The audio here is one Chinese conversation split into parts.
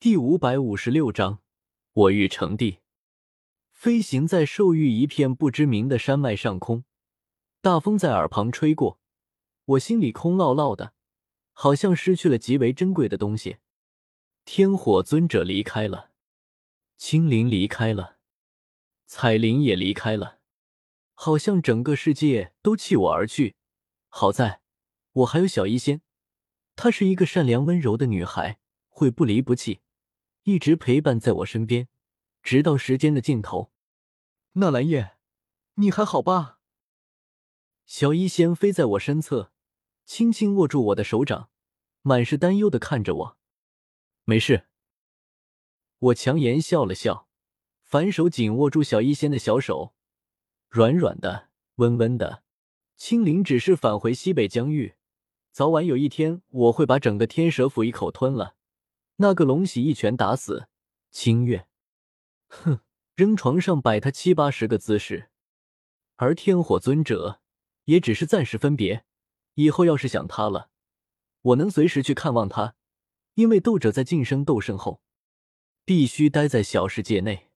第五百五十六章，我欲成帝。飞行在兽域一片不知名的山脉上空，大风在耳旁吹过，我心里空落落的，好像失去了极为珍贵的东西。天火尊者离开了，青灵离开了，彩铃也离开了，好像整个世界都弃我而去。好在我还有小医仙，她是一个善良温柔的女孩，会不离不弃。一直陪伴在我身边，直到时间的尽头。纳兰叶，你还好吧？小医仙飞在我身侧，轻轻握住我的手掌，满是担忧的看着我。没事。我强颜笑了笑，反手紧握住小医仙的小手，软软的，温温的。青灵只是返回西北疆域，早晚有一天，我会把整个天蛇府一口吞了。那个龙喜一拳打死清月，哼，扔床上摆他七八十个姿势。而天火尊者也只是暂时分别，以后要是想他了，我能随时去看望他。因为斗者在晋升斗圣后，必须待在小世界内，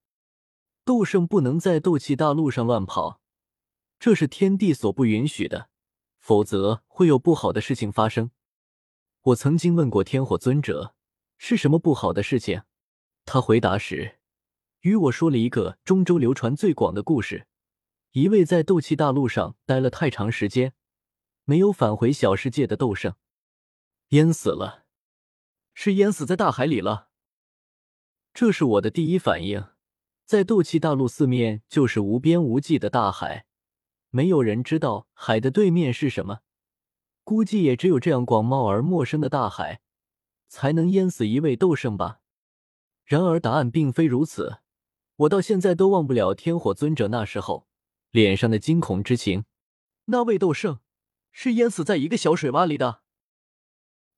斗圣不能在斗气大陆上乱跑，这是天地所不允许的，否则会有不好的事情发生。我曾经问过天火尊者。是什么不好的事情？他回答时，与我说了一个中州流传最广的故事：一位在斗气大陆上待了太长时间，没有返回小世界的斗圣，淹死了，是淹死在大海里了。这是我的第一反应。在斗气大陆四面就是无边无际的大海，没有人知道海的对面是什么，估计也只有这样广袤而陌生的大海。才能淹死一位斗圣吧？然而答案并非如此。我到现在都忘不了天火尊者那时候脸上的惊恐之情。那位斗圣是淹死在一个小水洼里的。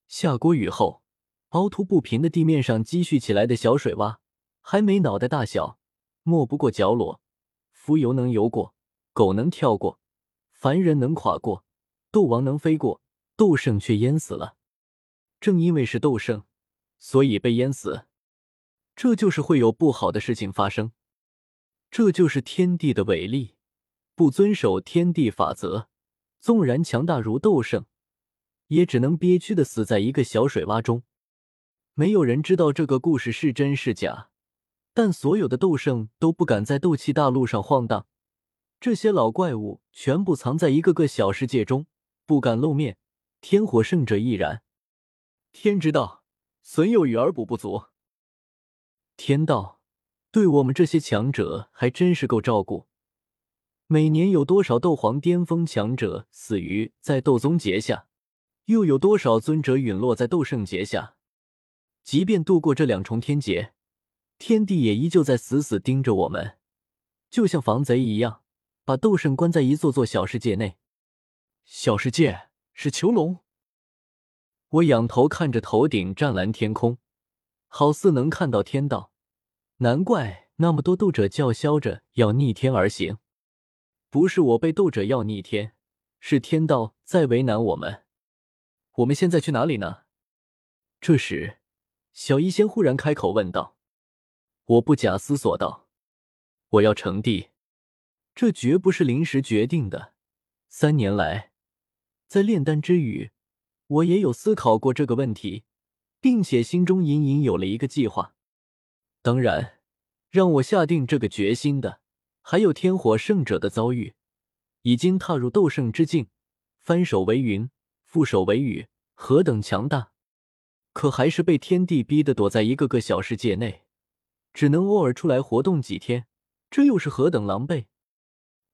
下过雨后，凹凸不平的地面上积蓄起来的小水洼，还没脑袋大小，没不过角落。蜉蝣能游过，狗能跳过，凡人能跨过，斗王能飞过，斗圣却淹死了。正因为是斗圣，所以被淹死。这就是会有不好的事情发生。这就是天地的伟力。不遵守天地法则，纵然强大如斗圣，也只能憋屈的死在一个小水洼中。没有人知道这个故事是真是假，但所有的斗圣都不敢在斗气大陆上晃荡。这些老怪物全部藏在一个个小世界中，不敢露面。天火圣者亦然。天之道，损有余而补不足。天道对我们这些强者还真是够照顾。每年有多少斗皇巅峰强者死于在斗宗劫下，又有多少尊者陨落在斗圣劫下？即便度过这两重天劫，天帝也依旧在死死盯着我们，就像防贼一样，把斗圣关在一座座小世界内。小世界是囚笼。我仰头看着头顶湛蓝天空，好似能看到天道。难怪那么多斗者叫嚣着要逆天而行。不是我被斗者要逆天，是天道在为难我们。我们现在去哪里呢？这时，小医仙忽然开口问道。我不假思索道：“我要成帝，这绝不是临时决定的。三年来，在炼丹之余。”我也有思考过这个问题，并且心中隐隐有了一个计划。当然，让我下定这个决心的，还有天火圣者的遭遇。已经踏入斗圣之境，翻手为云，覆手为雨，何等强大！可还是被天地逼得躲在一个个小世界内，只能偶尔出来活动几天，这又是何等狼狈！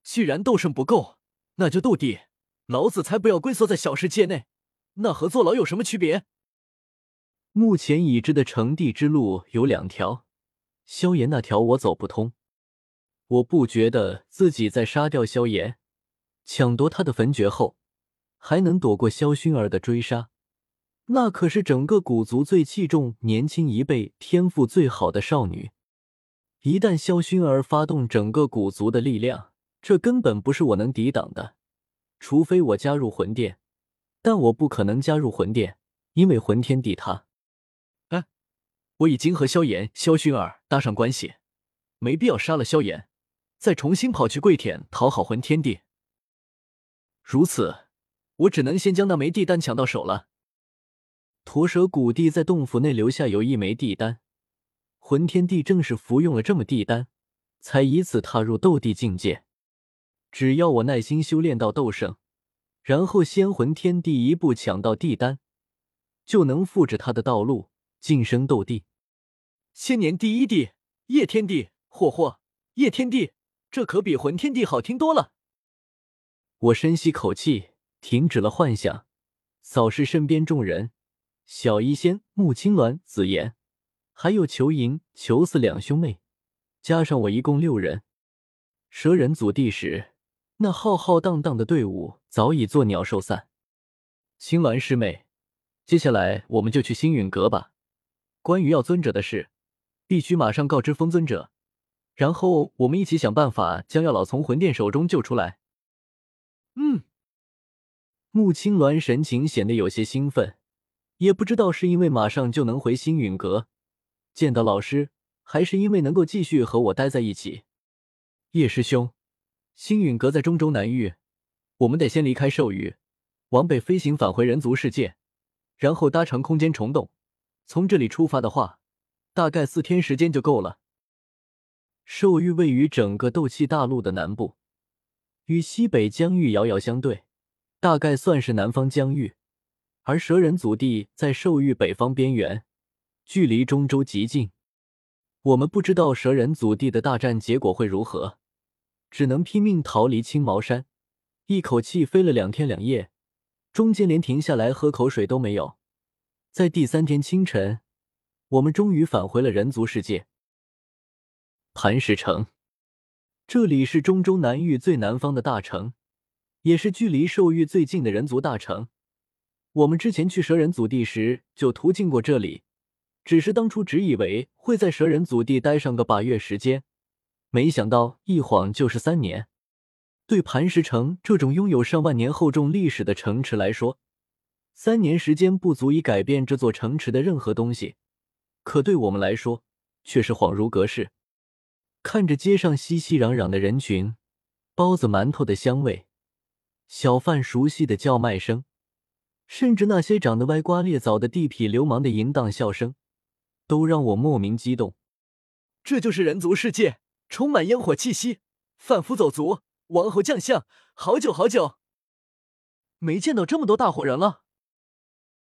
既然斗圣不够，那就斗帝，老子才不要龟缩在小世界内。那和坐牢有什么区别？目前已知的成帝之路有两条，萧炎那条我走不通。我不觉得自己在杀掉萧炎、抢夺他的焚诀后，还能躲过萧薰儿的追杀。那可是整个古族最器重年轻一辈、天赋最好的少女。一旦萧薰儿发动整个古族的力量，这根本不是我能抵挡的。除非我加入魂殿。但我不可能加入魂殿，因为魂天帝他。哎，我已经和萧炎、萧薰儿搭上关系，没必要杀了萧炎，再重新跑去跪舔讨好魂天帝。如此，我只能先将那枚地丹抢到手了。驼蛇古帝在洞府内留下有一枚地丹，魂天帝正是服用了这么地丹，才以此踏入斗帝境界。只要我耐心修炼到斗圣，然后仙魂天帝一步抢到地丹，就能复制他的道路，晋升斗帝。千年第一帝，叶天帝，霍霍，叶天帝，这可比魂天帝好听多了。我深吸口气，停止了幻想，扫视身边众人。小医仙、穆青鸾、紫妍，还有裘银、裘四两兄妹，加上我一共六人。蛇人祖地时，那浩浩荡荡的队伍早已作鸟兽散。青鸾师妹，接下来我们就去星陨阁吧。关于药尊者的事，必须马上告知风尊者，然后我们一起想办法将药老从魂殿手中救出来。嗯，穆青鸾神情显得有些兴奋。也不知道是因为马上就能回星陨阁见到老师，还是因为能够继续和我待在一起。叶师兄，星陨阁在中州南域，我们得先离开兽域，往北飞行返回人族世界，然后搭乘空间虫洞，从这里出发的话，大概四天时间就够了。兽域位于整个斗气大陆的南部，与西北疆域遥遥相对，大概算是南方疆域。而蛇人祖地在兽域北方边缘，距离中州极近。我们不知道蛇人祖地的大战结果会如何，只能拼命逃离青毛山。一口气飞了两天两夜，中间连停下来喝口水都没有。在第三天清晨，我们终于返回了人族世界。磐石城，这里是中州南域最南方的大城，也是距离兽域最近的人族大城。我们之前去蛇人祖地时就途经过这里，只是当初只以为会在蛇人祖地待上个把月时间，没想到一晃就是三年。对磐石城这种拥有上万年厚重历史的城池来说，三年时间不足以改变这座城池的任何东西，可对我们来说却是恍如隔世。看着街上熙熙攘攘的人群，包子馒头的香味，小贩熟悉的叫卖声。甚至那些长得歪瓜裂枣的地痞流氓的淫荡笑声，都让我莫名激动。这就是人族世界，充满烟火气息，贩夫走卒，王侯将相，好久好久没见到这么多大伙人了。